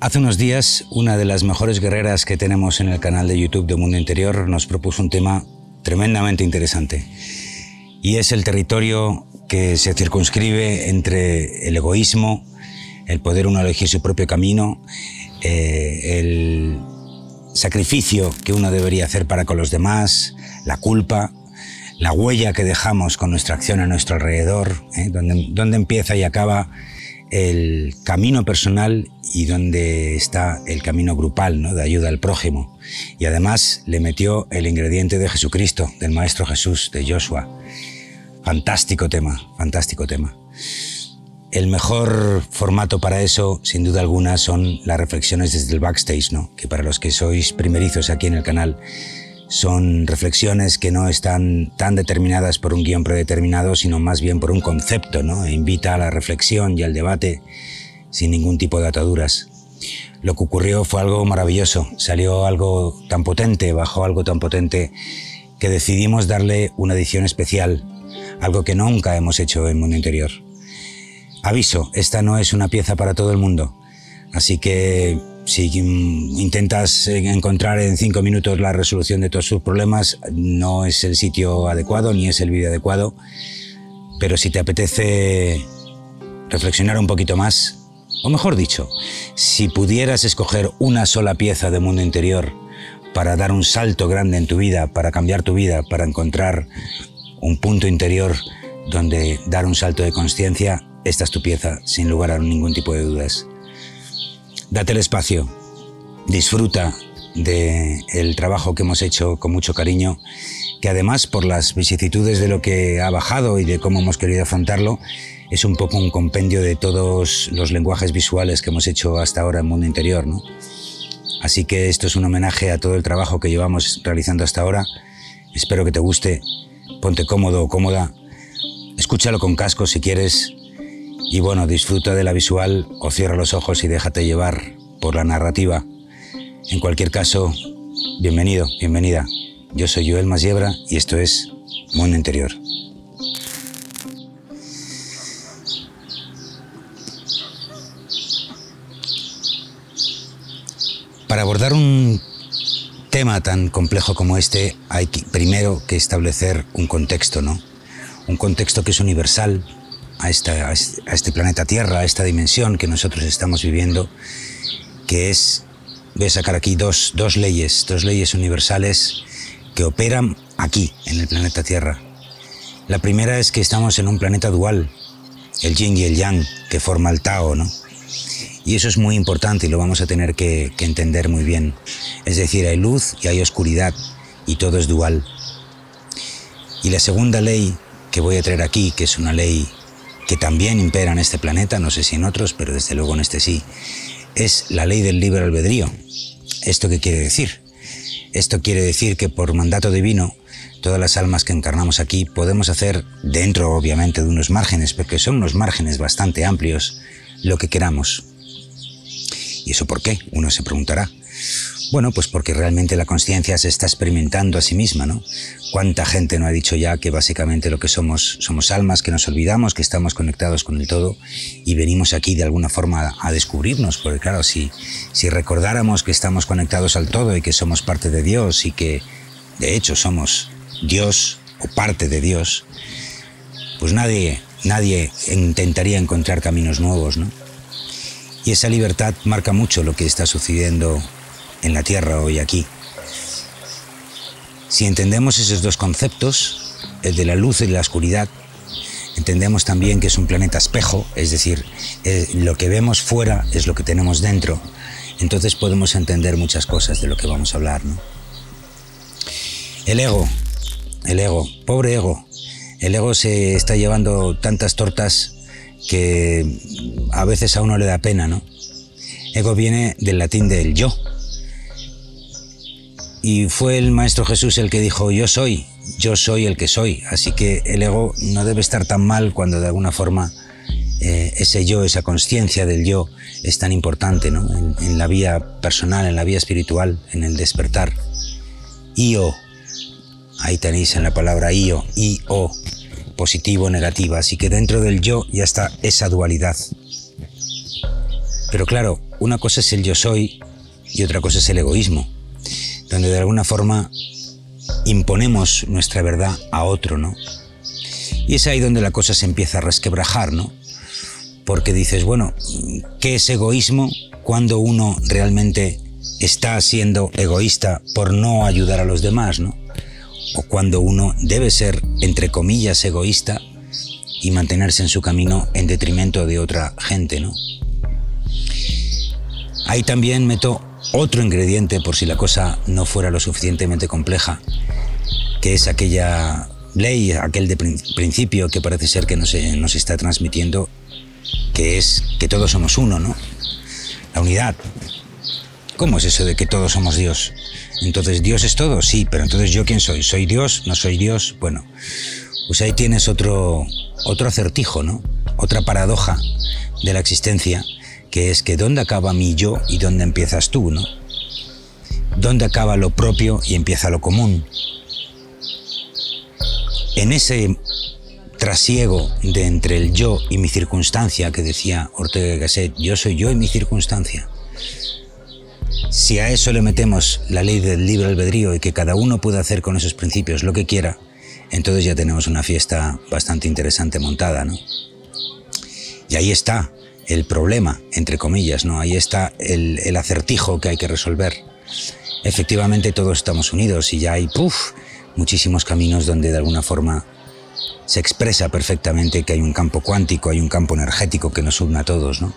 Hace unos días, una de las mejores guerreras que tenemos en el canal de YouTube de Mundo Interior nos propuso un tema tremendamente interesante. Y es el territorio que se circunscribe entre el egoísmo, el poder uno elegir su propio camino, eh, el sacrificio que uno debería hacer para con los demás, la culpa, la huella que dejamos con nuestra acción a nuestro alrededor, ¿eh? donde empieza y acaba el camino personal y donde está el camino grupal, ¿no? de ayuda al prójimo. Y además le metió el ingrediente de Jesucristo, del Maestro Jesús, de Joshua. Fantástico tema, fantástico tema. El mejor formato para eso, sin duda alguna, son las reflexiones desde el backstage, ¿no? que para los que sois primerizos aquí en el canal, son reflexiones que no están tan determinadas por un guion predeterminado, sino más bien por un concepto, ¿no? E invita a la reflexión y al debate sin ningún tipo de ataduras. Lo que ocurrió fue algo maravilloso, salió algo tan potente, bajó algo tan potente, que decidimos darle una edición especial, algo que nunca hemos hecho en Mundo Interior. Aviso, esta no es una pieza para todo el mundo, así que si intentas encontrar en cinco minutos la resolución de todos sus problemas, no es el sitio adecuado ni es el vídeo adecuado. Pero si te apetece reflexionar un poquito más, o mejor dicho, si pudieras escoger una sola pieza de mundo interior para dar un salto grande en tu vida, para cambiar tu vida, para encontrar un punto interior donde dar un salto de conciencia, esta es tu pieza, sin lugar a ningún tipo de dudas. Date el espacio, disfruta del el trabajo que hemos hecho con mucho cariño, que además por las vicisitudes de lo que ha bajado y de cómo hemos querido afrontarlo, es un poco un compendio de todos los lenguajes visuales que hemos hecho hasta ahora en Mundo Interior. ¿no? Así que esto es un homenaje a todo el trabajo que llevamos realizando hasta ahora. Espero que te guste, ponte cómodo o cómoda, escúchalo con casco si quieres y bueno, disfruta de la visual o cierra los ojos y déjate llevar por la narrativa. En cualquier caso, bienvenido, bienvenida. Yo soy Joel Masiebra y esto es Mundo Interior. Para abordar un tema tan complejo como este hay primero que establecer un contexto, ¿no? Un contexto que es universal, a, a este planeta Tierra, a esta dimensión que nosotros estamos viviendo, que es, voy a sacar aquí dos, dos leyes, dos leyes universales que operan aquí, en el planeta Tierra. La primera es que estamos en un planeta dual, el yin y el yang, que forma el Tao, ¿no? Y eso es muy importante y lo vamos a tener que, entender muy bien. Es decir, hay luz y hay oscuridad y todo es dual. Y la segunda ley que voy a traer aquí, que es una ley que también impera en este planeta, no sé si en otros, pero desde luego en este sí, es la ley del libre albedrío. ¿Esto qué quiere decir? Esto quiere decir que por mandato divino, todas las almas que encarnamos aquí podemos hacer, dentro obviamente de unos márgenes, porque son unos márgenes bastante amplios, lo que queramos. ¿Y eso por qué? Uno se preguntará. Bueno, pues porque realmente la conciencia se está experimentando a sí misma, ¿no? ¿Cuánta gente no ha dicho ya que básicamente lo que somos somos almas, que nos olvidamos, que estamos conectados con el todo y venimos aquí de alguna forma a descubrirnos? Porque claro, si, si recordáramos que estamos conectados al todo y que somos parte de Dios y que de hecho somos Dios o parte de Dios, pues nadie, nadie intentaría encontrar caminos nuevos, ¿no? Y esa libertad marca mucho lo que está sucediendo en la Tierra hoy aquí. Si entendemos esos dos conceptos, el de la luz y la oscuridad, entendemos también que es un planeta espejo, es decir, eh, lo que vemos fuera es lo que tenemos dentro. Entonces podemos entender muchas cosas de lo que vamos a hablar. ¿no? El ego, el ego, pobre ego. El ego se está llevando tantas tortas que a veces a uno le da pena, ¿no? Ego viene del latín del yo, y fue el Maestro Jesús el que dijo, yo soy, yo soy el que soy. Así que el ego no debe estar tan mal cuando de alguna forma eh, ese yo, esa conciencia del yo es tan importante ¿no? en, la vía personal, en la vía espiritual, en el despertar. Io, ahí tenéis en la palabra io, io, positivo, negativa. Así que dentro del yo ya está esa dualidad. Pero claro, una cosa es el yo soy y otra cosa es el egoísmo, donde de alguna forma imponemos nuestra verdad a otro, ¿no? Y es ahí donde la cosa se empieza a resquebrajar, ¿no? Porque dices, bueno, ¿qué es egoísmo cuando uno realmente está siendo egoísta por no ayudar a los demás, ¿no? O cuando uno debe ser, entre comillas, egoísta y mantenerse en su camino en detrimento de otra gente, ¿no? Ahí también meto otro ingrediente por si la cosa no fuera lo suficientemente compleja, que es aquella ley, aquel de principio que parece ser que nos, nos está transmitiendo, que es que todos somos uno, ¿no? La unidad. ¿Cómo es eso de que todos somos Dios? Entonces, ¿Dios es todo? Sí, pero entonces ¿yo quién soy? ¿Soy Dios? ¿No soy Dios? Bueno, pues ahí tienes otro, otro acertijo, ¿no? Otra paradoja de la existencia, que es que ¿dónde acaba mi yo y dónde empiezas tú, ¿no? ¿Dónde acaba lo propio y empieza lo común? En ese trasiego de entre el yo y mi circunstancia que decía Ortega y Gasset, yo soy yo y mi circunstancia. Si a eso le metemos la ley del libre albedrío y que cada uno pueda hacer con esos principios lo que quiera, entonces ya tenemos una fiesta bastante interesante montada, ¿no? Y ahí está el problema, entre comillas, ¿no? Ahí está el, el acertijo que hay que resolver. Efectivamente todos estamos unidos y ya hay, puff, muchísimos caminos donde de alguna forma se expresa perfectamente que hay un campo cuántico, hay un campo energético que nos une a todos, ¿no?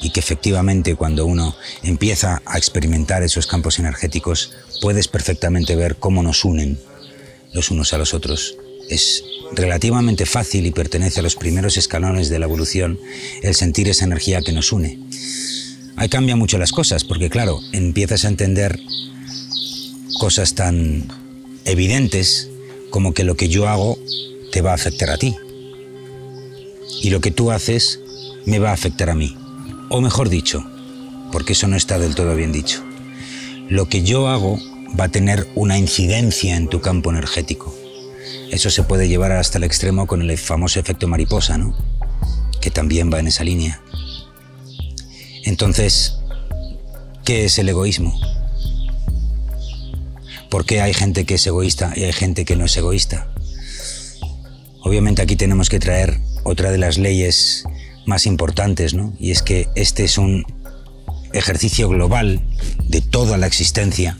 Y que efectivamente cuando uno empieza a experimentar esos campos energéticos, puedes perfectamente ver cómo nos unen los unos a los otros. Es relativamente fácil y pertenece a los primeros escalones de la evolución el sentir esa energía que nos une. Ahí cambia mucho las cosas, porque claro, empiezas a entender cosas tan evidentes como que lo que yo hago te va a afectar a ti. Y lo que tú haces me va a afectar a mí. O mejor dicho, porque eso no está del todo bien dicho. Lo que yo hago va a tener una incidencia en tu campo energético. Eso se puede llevar hasta el extremo con el famoso efecto mariposa, ¿no? Que también va en esa línea. Entonces, ¿qué es el egoísmo? ¿Por qué hay gente que es egoísta y hay gente que no es egoísta? Obviamente aquí tenemos que traer otra de las leyes más importantes, ¿no? Y es que este es un ejercicio global de toda la existencia,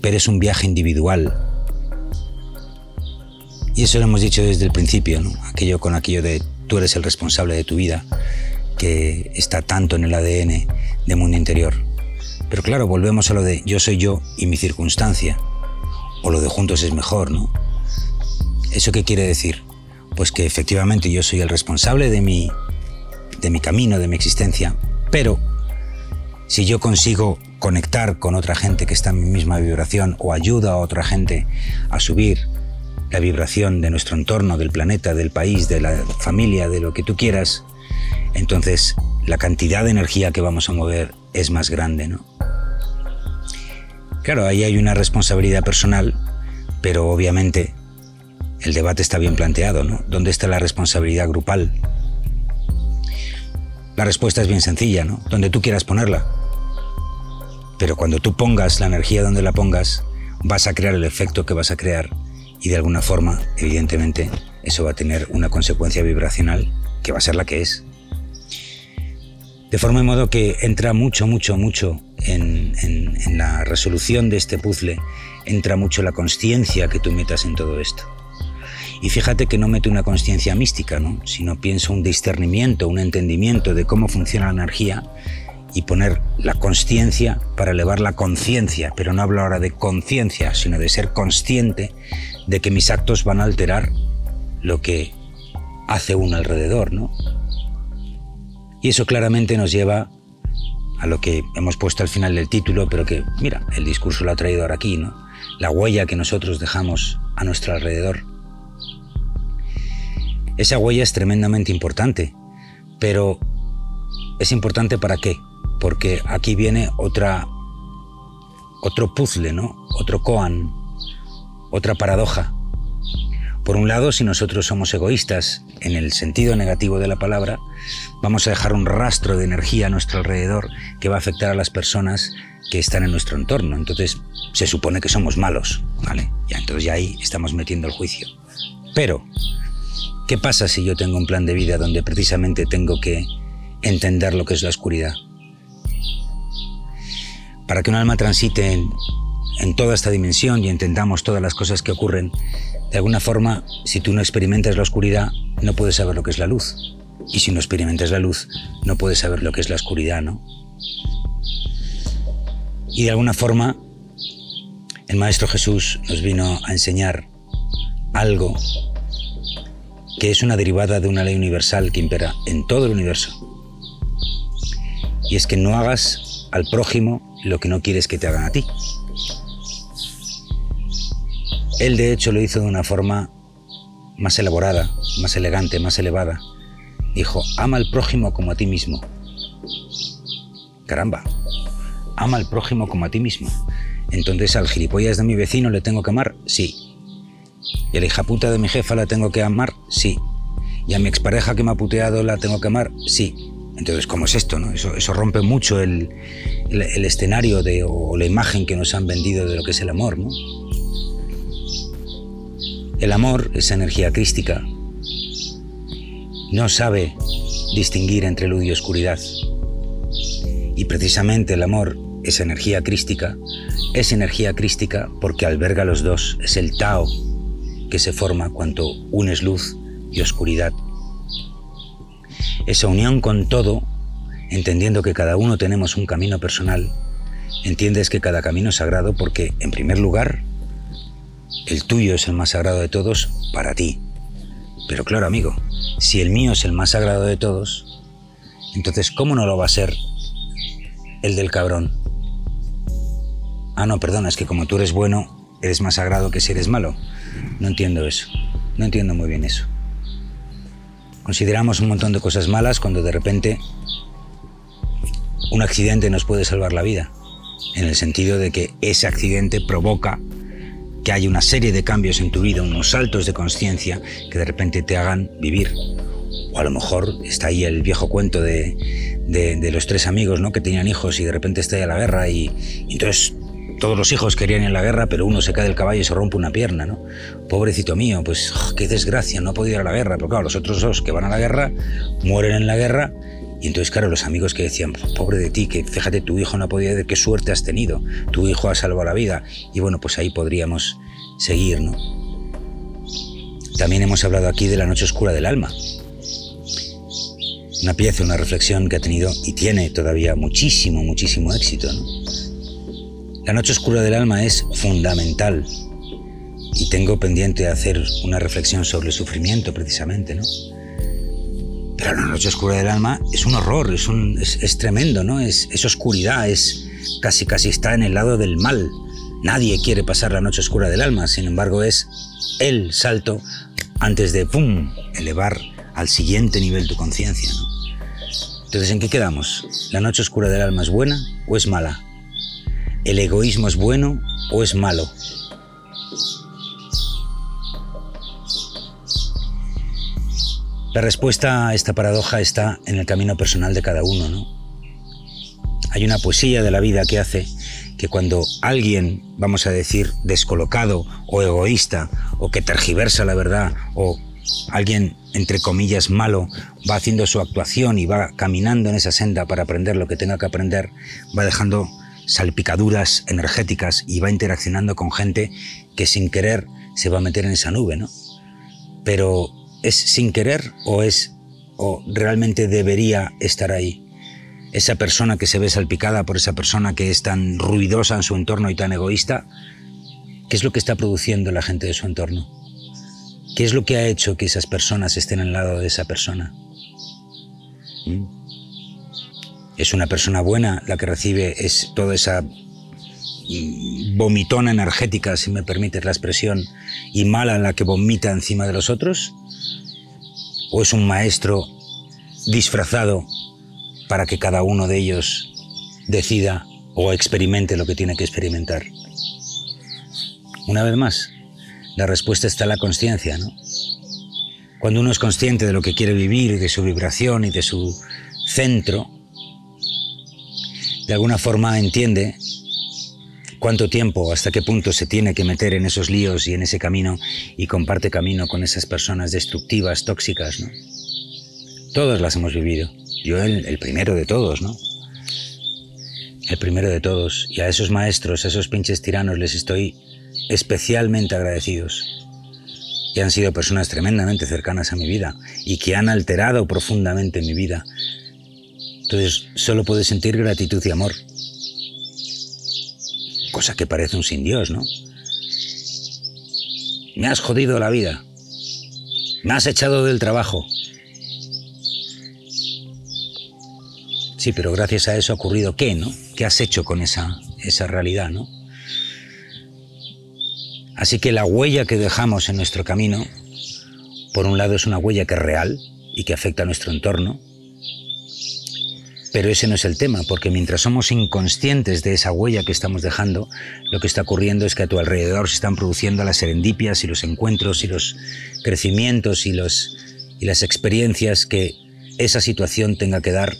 pero es un viaje individual. Y eso lo hemos dicho desde el principio, ¿no? Aquello con aquello de tú eres el responsable de tu vida, que está tanto en el ADN de mundo interior. Pero claro, volvemos a lo de yo soy yo y mi circunstancia o lo de juntos es mejor, ¿no? ¿Eso qué quiere decir? Pues que efectivamente yo soy el responsable de mi, de mi camino, de mi existencia, pero si yo consigo conectar con otra gente que está en mi misma vibración o ayuda a otra gente a subir la vibración de nuestro entorno, del planeta, del país, de la familia, de lo que tú quieras, entonces la cantidad de energía que vamos a mover es más grande, ¿no? Claro, ahí hay una responsabilidad personal, pero obviamente el debate está bien planteado, ¿no? ¿Dónde está la responsabilidad grupal? La respuesta es bien sencilla, ¿no? Donde tú quieras ponerla. Pero cuando tú pongas la energía donde la pongas, vas a crear el efecto que vas a crear y de alguna forma, evidentemente, eso va a tener una consecuencia vibracional que va a ser la que es. De forma y modo que entra mucho, mucho, mucho en, la resolución de este puzzle, entra mucho la conciencia que tú metas en todo esto. Y fíjate que no mete una conciencia mística, ¿no? sino pienso un discernimiento, un entendimiento de cómo funciona la energía y poner la conciencia para elevar la conciencia, pero no hablo ahora de conciencia, sino de ser consciente de que mis actos van a alterar lo que hace uno alrededor, ¿no? Y eso claramente nos lleva a lo que hemos puesto al final del título, pero que, mira, el discurso lo ha traído ahora aquí, ¿no? La huella que nosotros dejamos a nuestro alrededor. Esa huella es tremendamente importante, pero ¿es importante para qué? Porque aquí viene otra, otro puzzle, ¿no? Otro koan, otra paradoja. Por un lado, si nosotros somos egoístas en el sentido negativo de la palabra, vamos a dejar un rastro de energía a nuestro alrededor que va a afectar a las personas que están en nuestro entorno. Entonces se supone que somos malos, ¿vale? Entonces ya ahí estamos metiendo el juicio. Pero, ¿qué pasa si yo tengo un plan de vida donde precisamente tengo que entender lo que es la oscuridad? Para que un alma transite en, en toda esta dimensión y entendamos todas las cosas que ocurren, de alguna forma, si tú no experimentas la oscuridad, no puedes saber lo que es la luz. Y si no experimentas la luz, no puedes saber lo que es la oscuridad, ¿no? Y de alguna forma, el Maestro Jesús nos vino a enseñar algo que es una derivada de una ley universal que impera en todo el universo. Y es que no hagas al prójimo lo que no quieres que te hagan a ti. Él de hecho lo hizo de una forma más elaborada, más elegante, más elevada. Dijo, ama al prójimo como a ti mismo. Caramba, ama al prójimo como a ti mismo. Entonces al gilipollas de mi vecino le tengo que amar, sí. Y a la hija puta de mi jefa la tengo que amar, sí. Y a mi expareja que me ha puteado la tengo que amar, sí. Entonces, ¿cómo es esto? No? Eso, rompe mucho el, el, escenario de, o la imagen que nos han vendido de lo que es el amor. ¿no? El amor, esa energía crística, no sabe distinguir entre luz y oscuridad. Y precisamente el amor, esa energía crística, es energía crística porque alberga los dos, es el Tao que se forma cuando unes luz y oscuridad. Esa unión con todo, entendiendo que cada uno tenemos un camino personal, entiendes que cada camino es sagrado porque, en primer lugar, el tuyo es el más sagrado de todos para ti. Pero claro, amigo, si el mío es el más sagrado de todos, entonces ¿cómo no lo va a ser el del cabrón? Ah, no, perdona, es que como tú eres bueno, eres más sagrado que si eres malo. No entiendo eso. No entiendo muy bien eso. Consideramos un montón de cosas malas cuando de repente un accidente nos puede salvar la vida. En el sentido de que ese accidente provoca que haya una serie de cambios en tu vida, unos saltos de conciencia que de repente te hagan vivir. O a lo mejor está ahí el viejo cuento de, de, los tres amigos ¿no? que tenían hijos y de repente está ahí la guerra y, entonces todos los hijos querían ir en la guerra, pero uno se cae del caballo y se rompe una pierna, ¿no? Pobrecito mío, pues oh, qué desgracia, no ha podido ir a la guerra. Pero claro, los otros dos que van a la guerra mueren en la guerra y entonces, claro, los amigos que decían, pobre de ti, que fíjate, tu hijo no ha podido, qué suerte has tenido, tu hijo ha salvado la vida. Y bueno, pues ahí podríamos seguir, ¿no? También hemos hablado aquí de la noche oscura del alma. Una pieza, una reflexión que ha tenido y tiene todavía muchísimo, muchísimo éxito, ¿no? La noche oscura del alma es fundamental y tengo pendiente de hacer una reflexión sobre el sufrimiento precisamente, ¿no? Pero la noche oscura del alma es un horror, es, un, tremendo, ¿no? Es, es, oscuridad, es casi casi está en el lado del mal. Nadie quiere pasar la noche oscura del alma, sin embargo es el salto antes de ¡pum! elevar al siguiente nivel tu conciencia, ¿no? Entonces, ¿en qué quedamos? ¿La noche oscura del alma es buena o es mala? ¿El egoísmo es bueno o es malo? La respuesta a esta paradoja está en el camino personal de cada uno, ¿no? Hay una poesía de la vida que hace que cuando alguien, vamos a decir, descolocado o egoísta o que tergiversa la verdad o alguien, entre comillas, malo, va haciendo su actuación y va caminando en esa senda para aprender lo que tenga que aprender, va dejando salpicaduras energéticas y va interaccionando con gente que sin querer se va a meter en esa nube, ¿no? Pero ¿Es sin querer o es o realmente debería estar ahí? Esa persona que se ve salpicada por esa persona que es tan ruidosa en su entorno y tan egoísta, ¿qué es lo que está produciendo la gente de su entorno? ¿Qué es lo que ha hecho que esas personas estén al lado de esa persona? ¿Mm? ¿Es una persona buena la que recibe es toda esa mm, vomitona energética, si me permites la expresión, y mala la que vomita encima de los otros? o es un maestro disfrazado para que cada uno de ellos decida o experimente lo que tiene que experimentar. Una vez más, la respuesta está en la conciencia, ¿no? Cuando uno es consciente de lo que quiere vivir y de su vibración y de su centro, de alguna forma entiende cuánto tiempo, hasta qué punto se tiene que meter en esos líos y en ese camino y comparte camino con esas personas destructivas, tóxicas, ¿no? Todos las hemos vivido. Yo el, el primero de todos, ¿no? El primero de todos. Y a esos maestros, a esos pinches tiranos les estoy especialmente agradecidos. Que han sido personas tremendamente cercanas a mi vida y que han alterado profundamente mi vida. Entonces solo puedo sentir gratitud y amor cosa que parece un sin Dios, ¿no? Me has jodido la vida. Me has echado del trabajo. Sí, pero gracias a eso ha ocurrido qué, ¿no? ¿Qué has hecho con esa, esa realidad, ¿no? Así que la huella que dejamos en nuestro camino, por un lado es una huella que es real y que afecta a nuestro entorno, pero ese no es el tema, porque mientras somos inconscientes de esa huella que estamos dejando, lo que está ocurriendo es que a tu alrededor se están produciendo las serendipias y los encuentros y los crecimientos y, los, y las experiencias que esa situación tenga que dar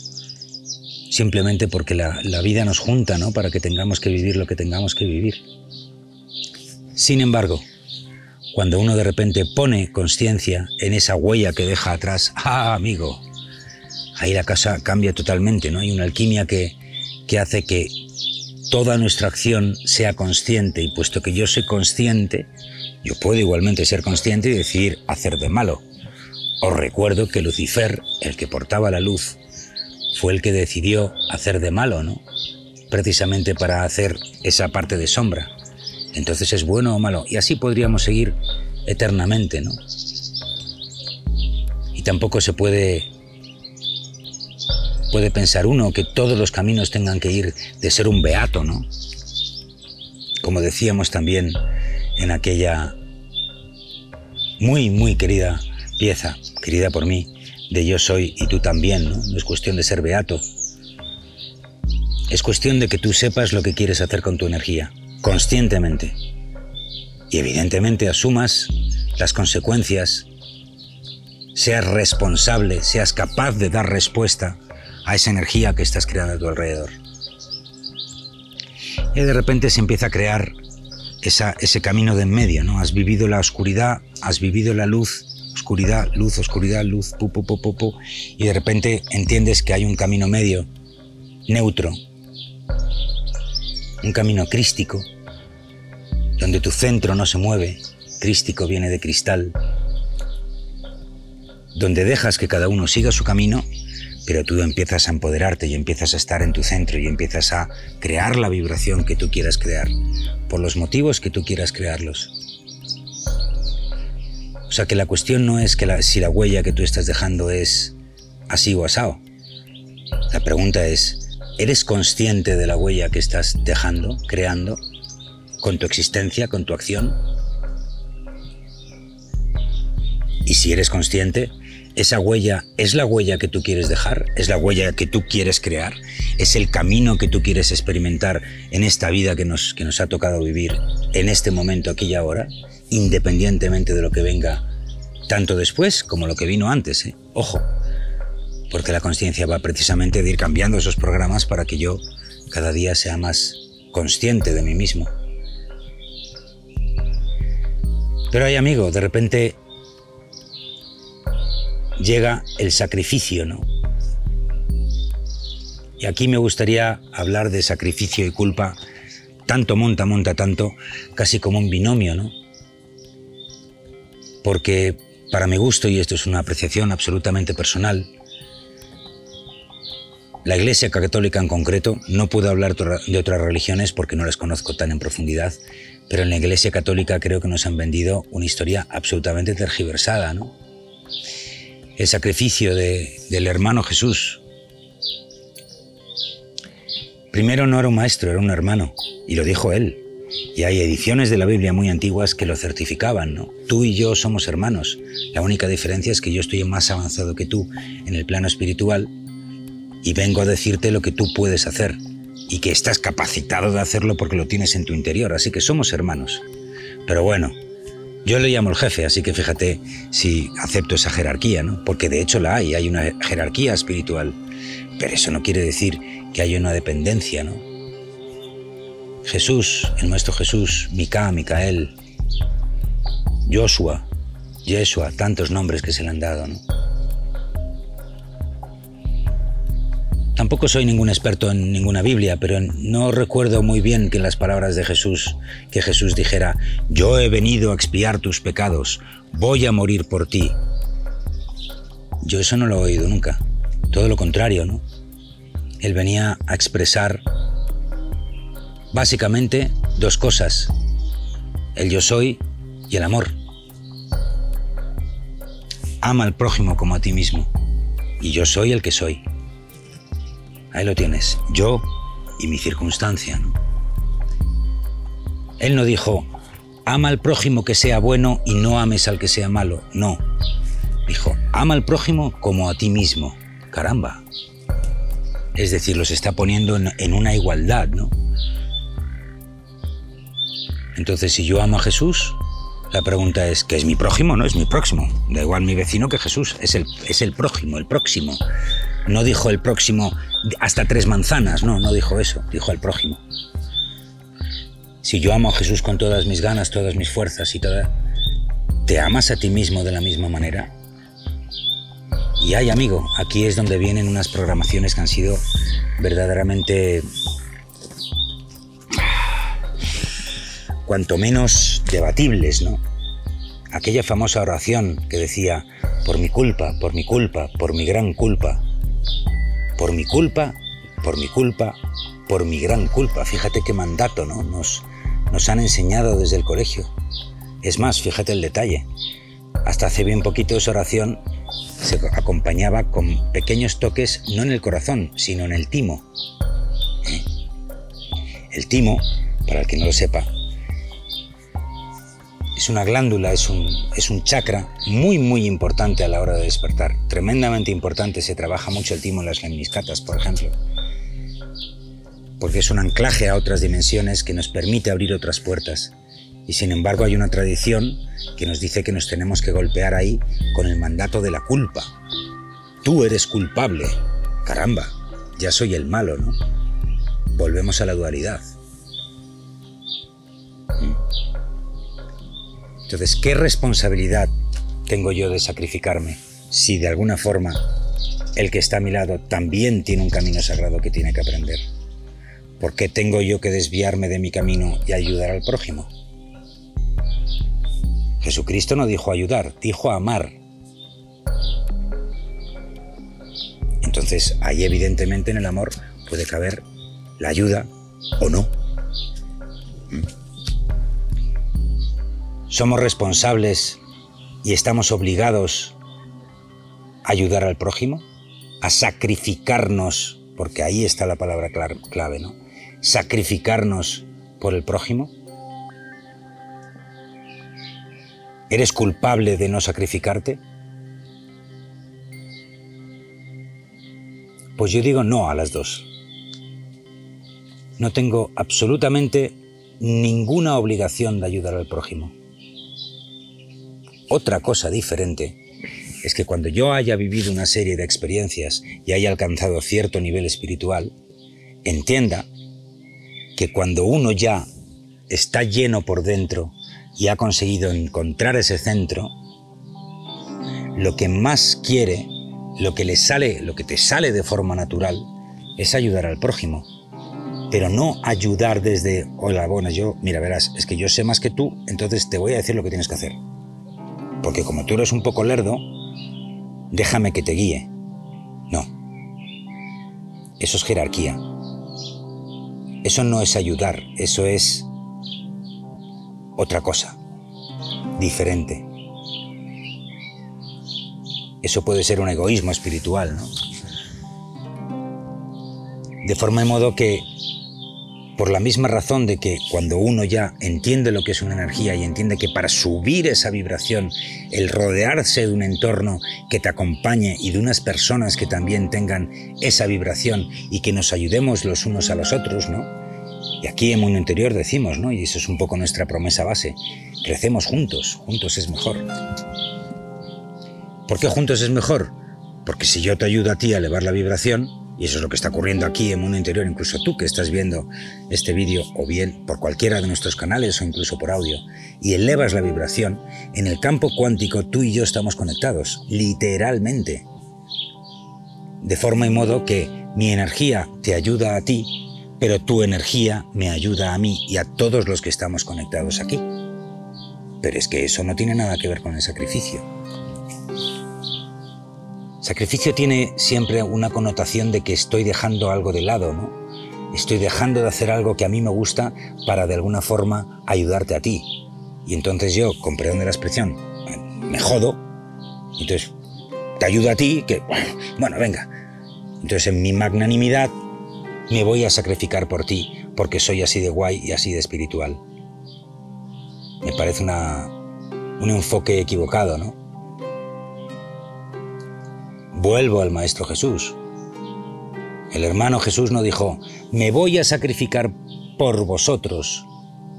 simplemente porque la, la vida nos junta, ¿no? Para que tengamos que vivir lo que tengamos que vivir. Sin embargo, cuando uno de repente pone conciencia en esa huella que deja atrás, ah, amigo, ahí la casa cambia totalmente, ¿no? Hay una alquimia que, que hace que toda nuestra acción sea consciente y puesto que yo soy consciente, yo puedo igualmente ser consciente y decidir hacer de malo. Os recuerdo que Lucifer, el que portaba la luz, fue el que decidió hacer de malo, ¿no? Precisamente para hacer esa parte de sombra. Entonces es bueno o malo. Y así podríamos seguir eternamente, ¿no? Y tampoco se puede puede pensar uno que todos los caminos tengan que ir de ser un beato, ¿no? Como decíamos también en aquella muy, muy querida pieza, querida por mí, de yo soy y tú también, ¿no? No es cuestión de ser beato. Es cuestión de que tú sepas lo que quieres hacer con tu energía, conscientemente. Y evidentemente asumas las consecuencias, seas responsable, seas capaz de dar respuesta a esa energía que estás creando a tu alrededor. Y de repente se empieza a crear ese camino de en medio, ¿no? Has vivido la oscuridad, has vivido la luz, oscuridad, luz, oscuridad, luz, pu, pu, pu, pu, y de repente entiendes que hay un camino medio, neutro, un camino crístico, donde tu centro no se mueve, crístico viene de cristal, donde dejas que cada uno siga su camino pero tú empiezas a empoderarte y empiezas a estar en tu centro y empiezas a crear la vibración que tú quieras crear, por los motivos que tú quieras crearlos. O sea que la cuestión no es que si la huella que tú estás dejando es así o asado. La pregunta es, ¿eres consciente de la huella que estás dejando, creando, con tu existencia, con tu acción? Y si eres consciente, esa huella es la huella que tú quieres dejar, es la huella que tú quieres crear, es el camino que tú quieres experimentar en esta vida que nos, que nos ha tocado vivir en este momento, aquí y ahora, independientemente de lo que venga tanto después como lo que vino antes. ¿eh? Ojo, porque la conciencia va precisamente de ir cambiando esos programas para que yo cada día sea más consciente de mí mismo. Pero hay amigo, de repente llega el sacrificio, ¿no? Y aquí me gustaría hablar de sacrificio y culpa, tanto monta, monta tanto, casi como un binomio, ¿no? Porque para mi gusto, y esto es una apreciación absolutamente personal, la Iglesia Católica en concreto, no puedo hablar de otras religiones porque no las conozco tan en profundidad, pero en la Iglesia Católica creo que nos han vendido una historia absolutamente tergiversada, ¿no? El sacrificio del hermano Jesús. Primero no era un maestro, era un hermano, y lo dijo él. Y hay ediciones de la Biblia muy antiguas que lo certificaban, ¿no? Tú y yo somos hermanos. La única diferencia es que yo estoy más avanzado que tú en el plano espiritual y vengo a decirte lo que tú puedes hacer y que estás capacitado de hacerlo porque lo tienes en tu interior, así que somos hermanos. Pero bueno, Yo le llamo el jefe, así que fíjate si acepto esa jerarquía, ¿no? Porque de hecho la hay, hay una jerarquía espiritual. Pero eso no quiere decir que haya una dependencia, ¿no? Jesús, el nuestro Jesús, Mica, Micael, Joshua, Yeshua, tantos nombres que se le han dado, ¿no? Tampoco soy ningún experto en ninguna Biblia, pero no recuerdo muy bien que las palabras de Jesús, que Jesús dijera, yo he venido a expiar tus pecados, voy a morir por ti. Yo eso no lo he oído nunca. Todo lo contrario, ¿no? Él venía a expresar básicamente dos cosas, el yo soy y el amor. Ama al prójimo como a ti mismo, y yo soy el que soy. Ahí lo tienes, yo y mi circunstancia. Él no dijo, ama al prójimo que sea bueno y no ames al que sea malo. No. Dijo, ama al prójimo como a ti mismo. Caramba. Es decir, los está poniendo en, en una igualdad, ¿no? Entonces, si yo amo a Jesús, la pregunta es, ¿qué es mi prójimo? No es mi próximo. Da igual mi vecino que Jesús. Es el, es el prójimo, el próximo. No dijo el próximo hasta tres manzanas, no, no dijo eso, dijo el prójimo. Si yo amo a Jesús con todas mis ganas, todas mis fuerzas y toda... ¿Te amas a ti mismo de la misma manera? Y hay, amigo, aquí es donde vienen unas programaciones que han sido verdaderamente cuanto menos debatibles, ¿no? Aquella famosa oración que decía, por mi culpa, por mi culpa, por mi gran culpa, por mi culpa, por mi culpa, por mi gran culpa. Fíjate qué mandato, ¿no? Nos, nos han enseñado desde el colegio. Es más, fíjate el detalle. Hasta hace bien poquito esa oración se acompañaba con pequeños toques no en el corazón, sino en el timo. ¿Eh? El timo, para el que no lo sepa, es una glándula, es un, es un chakra muy, muy importante a la hora de despertar. Tremendamente importante, se trabaja mucho el timo en las lemniscatas, por ejemplo. Porque es un anclaje a otras dimensiones que nos permite abrir otras puertas. Y sin embargo hay una tradición que nos dice que nos tenemos que golpear ahí con el mandato de la culpa. Tú eres culpable. Caramba, ya soy el malo, ¿no? Volvemos a la dualidad. Entonces, ¿qué responsabilidad tengo yo de sacrificarme si de alguna forma el que está a mi lado también tiene un camino sagrado que tiene que aprender? ¿Por qué tengo yo que desviarme de mi camino y ayudar al prójimo? Jesucristo no dijo ayudar, dijo amar. Entonces, ahí evidentemente en el amor puede caber la ayuda o no. Somos responsables y estamos obligados a ayudar al prójimo, a sacrificarnos, porque ahí está la palabra clave, ¿no? Sacrificarnos por el prójimo. ¿Eres culpable de no sacrificarte? Pues yo digo no a las dos. No tengo absolutamente ninguna obligación de ayudar al prójimo. Otra cosa diferente es que cuando yo haya vivido una serie de experiencias y haya alcanzado cierto nivel espiritual, entienda que cuando uno ya está lleno por dentro y ha conseguido encontrar ese centro, lo que más quiere, lo que le sale, lo que te sale de forma natural, es ayudar al prójimo. Pero no ayudar desde, hola, bueno, yo, mira, verás, es que yo sé más que tú, entonces te voy a decir lo que tienes que hacer porque como tú eres un poco lerdo, déjame que te guíe. No. Eso es jerarquía. Eso no es ayudar, eso es otra cosa, diferente. Eso puede ser un egoísmo espiritual, ¿no? De forma y modo que por la misma razón de que cuando uno ya entiende lo que es una energía y entiende que para subir esa vibración, el rodearse de un entorno que te acompañe y de unas personas que también tengan esa vibración y que nos ayudemos los unos a los otros, ¿no? Y aquí en Mundo Interior decimos, ¿no? Y eso es un poco nuestra promesa base. Crecemos juntos, juntos es mejor. ¿Por qué juntos es mejor? Porque si yo te ayudo a ti a elevar la vibración, y eso es lo que está ocurriendo aquí en Mundo Interior, incluso tú que estás viendo este vídeo, o bien por cualquiera de nuestros canales o incluso por audio, y elevas la vibración, en el campo cuántico tú y yo estamos conectados, literalmente. De forma y modo que mi energía te ayuda a ti, pero tu energía me ayuda a mí y a todos los que estamos conectados aquí. Pero es que eso no tiene nada que ver con el sacrificio. Sacrificio tiene siempre una connotación de que estoy dejando algo de lado, ¿no? Estoy dejando de hacer algo que a mí me gusta para de alguna forma ayudarte a ti. Y entonces yo, con perdón de la expresión, me jodo. Entonces te ayudo a ti, que, bueno, venga. Entonces en mi magnanimidad me voy a sacrificar por ti, porque soy así de guay y así de espiritual. Me parece una, un enfoque equivocado, ¿no? Vuelvo al Maestro Jesús. El hermano Jesús no dijo, me voy a sacrificar por vosotros.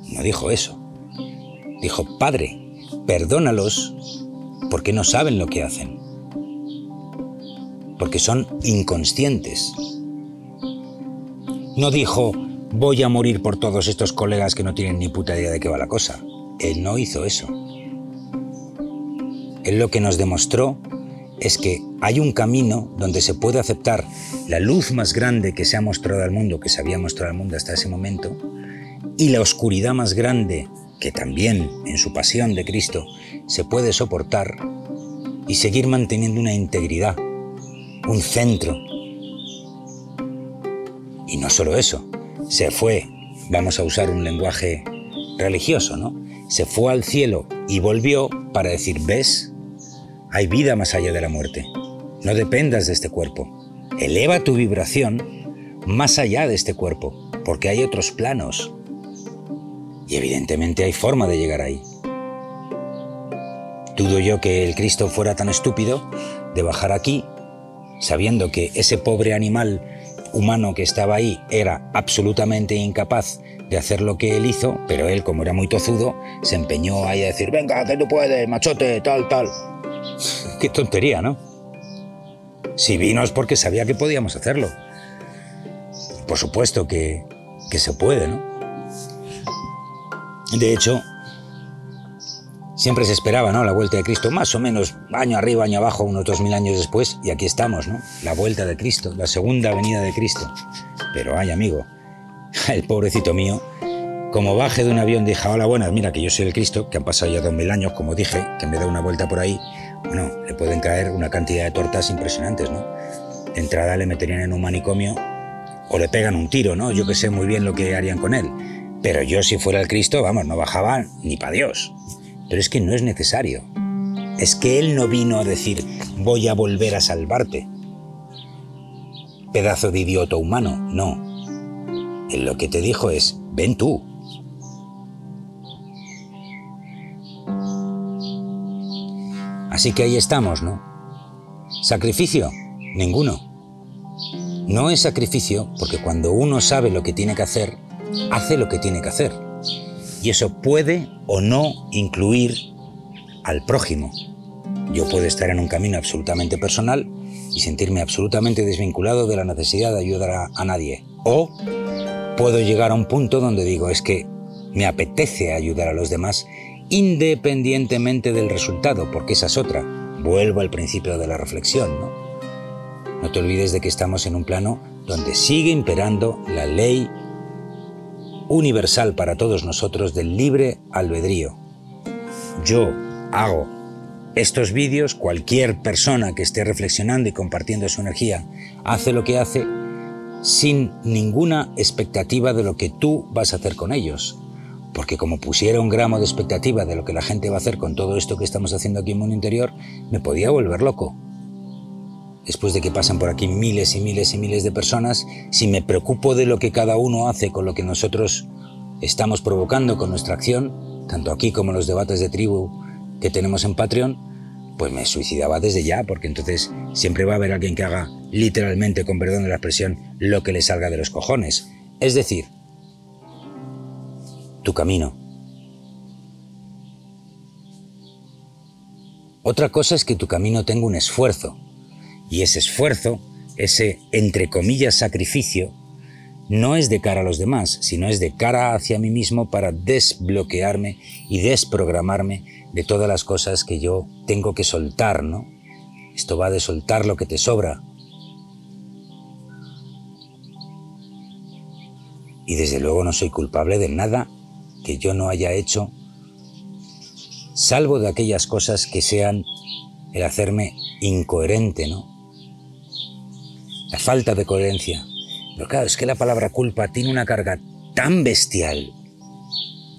No dijo eso. Dijo, Padre, perdónalos porque no saben lo que hacen. Porque son inconscientes. No dijo, voy a morir por todos estos colegas que no tienen ni puta idea de qué va la cosa. Él no hizo eso. Él lo que nos demostró es que hay un camino donde se puede aceptar la luz más grande que se ha mostrado al mundo, que se había mostrado al mundo hasta ese momento, y la oscuridad más grande que también en su pasión de Cristo se puede soportar y seguir manteniendo una integridad, un centro. Y no solo eso, se fue, vamos a usar un lenguaje religioso, ¿no? Se fue al cielo y volvió para decir, ¿ves? Hay vida más allá de la muerte. No dependas de este cuerpo. Eleva tu vibración más allá de este cuerpo, porque hay otros planos. Y evidentemente hay forma de llegar ahí. Dudo yo que el Cristo fuera tan estúpido de bajar aquí, sabiendo que ese pobre animal humano que estaba ahí era absolutamente incapaz de hacer lo que él hizo, pero él, como era muy tozudo, se empeñó ahí a decir, venga, que tú puedes, machote, tal, tal. Qué tontería, ¿no? Si vino es porque sabía que podíamos hacerlo. Por supuesto que, que se puede, ¿no? De hecho, siempre se esperaba, ¿no? La vuelta de Cristo, más o menos año arriba, año abajo, unos dos mil años después, y aquí estamos, ¿no? La vuelta de Cristo, la segunda venida de Cristo. Pero ay, amigo, el pobrecito mío, como baje de un avión dije, hola, buenas, mira que yo soy el Cristo, que han pasado ya dos mil años, como dije, que me da una vuelta por ahí, bueno, le pueden caer una cantidad de tortas impresionantes, ¿no? De entrada le meterían en un manicomio o le pegan un tiro, ¿no? Yo que sé muy bien lo que harían con él. Pero yo si fuera el Cristo, vamos, no bajaba ni para Dios. Pero es que no es necesario. Es que Él no vino a decir, voy a volver a salvarte. Pedazo de idiota humano, no. Él lo que te dijo es, ven tú, Así que ahí estamos, ¿no? ¿Sacrificio? Ninguno. No es sacrificio porque cuando uno sabe lo que tiene que hacer, hace lo que tiene que hacer. Y eso puede o no incluir al prójimo. Yo puedo estar en un camino absolutamente personal y sentirme absolutamente desvinculado de la necesidad de ayudar a, a, nadie. O puedo llegar a un punto donde digo, es que me apetece ayudar a los demás independientemente del resultado, porque esa es otra. Vuelvo al principio de la reflexión, ¿no? No te olvides de que estamos en un plano donde sigue imperando la ley universal para todos nosotros del libre albedrío. Yo hago estos vídeos, cualquier persona que esté reflexionando y compartiendo su energía hace lo que hace sin ninguna expectativa de lo que tú vas a hacer con ellos porque como pusiera un gramo de expectativa de lo que la gente va a hacer con todo esto que estamos haciendo aquí en Mundo Interior, me podía volver loco. Después de que pasan por aquí miles y miles y miles de personas, si me preocupo de lo que cada uno hace con lo que nosotros estamos provocando con nuestra acción, tanto aquí como en los debates de tribu que tenemos en Patreon, pues me suicidaba desde ya, porque entonces siempre va a haber alguien que haga literalmente, con perdón de la expresión, lo que le salga de los cojones. Es decir, tu camino. Otra cosa es que tu camino tenga un esfuerzo, y ese esfuerzo, ese entre comillas sacrificio, no es de cara a los demás, sino es de cara hacia mí mismo para desbloquearme y desprogramarme de todas las cosas que yo tengo que soltar, ¿no? Esto va de soltar lo que te sobra. Y desde luego no soy culpable de nada que yo no haya hecho salvo de aquellas cosas que sean el hacerme incoherente, ¿no? La falta de coherencia. Pero claro, es que la palabra culpa tiene una carga tan bestial,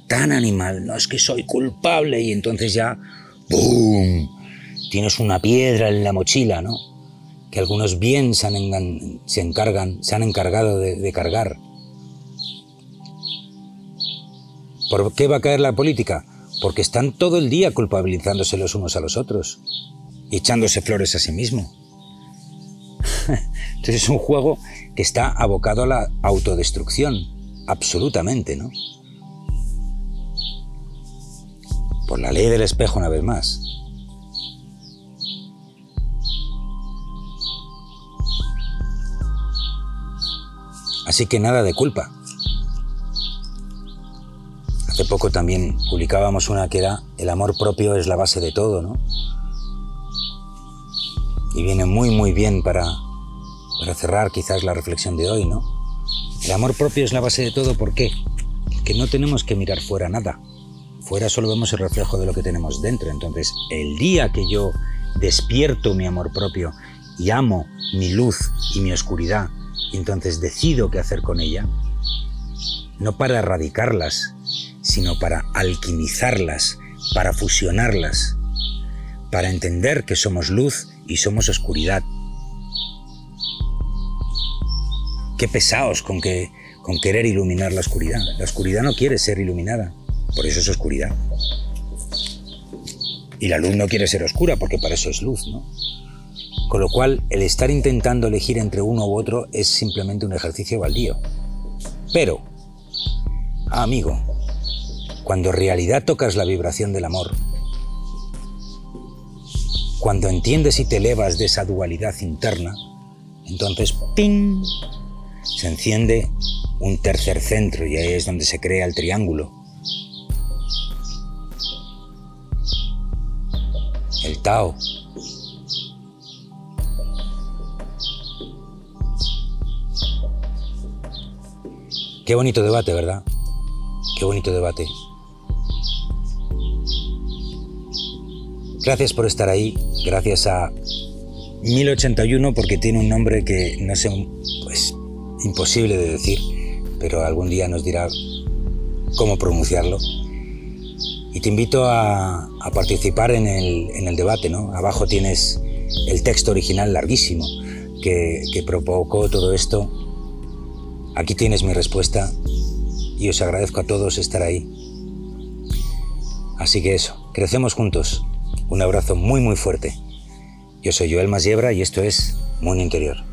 tan animal, no es que soy culpable y entonces ya, ¡boom! Tienes una piedra en la mochila, ¿no? Que algunos bien se, han, se encargan, se han encargado de, de cargar. ¿Por qué va a caer la política? porque están todo el día culpabilizándose los unos a los otros y echándose flores a sí mismo. Entonces es un juego que está abocado a la autodestrucción, absolutamente, ¿no? Por la ley del espejo una vez más. Así que nada de culpa. Hace poco también publicábamos una que era El amor propio es la base de todo, ¿no? Y viene muy, muy bien para, cerrar quizás la reflexión de hoy, ¿no? El amor propio es la base de todo, ¿por qué? Porque no tenemos que mirar fuera nada. Fuera solo vemos el reflejo de lo que tenemos dentro. Entonces, el día que yo despierto mi amor propio y amo mi luz y mi oscuridad, y entonces decido qué hacer con ella, no para erradicarlas, sino para alquimizarlas, para fusionarlas, para entender que somos luz y somos oscuridad. Qué pesados con, que, con querer iluminar la oscuridad. La oscuridad no quiere ser iluminada, por eso es oscuridad. Y la luz no quiere ser oscura, porque para eso es luz, ¿no? Con lo cual, el estar intentando elegir entre uno u otro es simplemente un ejercicio baldío. Pero, amigo, cuando en realidad tocas la vibración del amor, cuando entiendes y te elevas de esa dualidad interna, entonces ¡ping! se enciende un tercer centro y ahí es donde se crea el triángulo. El Tao. Qué bonito debate, ¿verdad? Qué bonito debate. Gracias por estar ahí, gracias a 1081 porque tiene un nombre que no sé, pues imposible de decir, pero algún día nos dirá cómo pronunciarlo. Y te invito a, participar en el, debate, ¿no? Abajo tienes el texto original larguísimo que, que provocó todo esto. Aquí tienes mi respuesta y os agradezco a todos estar ahí. Así que eso, crecemos juntos. Un abrazo muy muy fuerte. Yo soy Joel Masiebra y esto es Mundo Interior.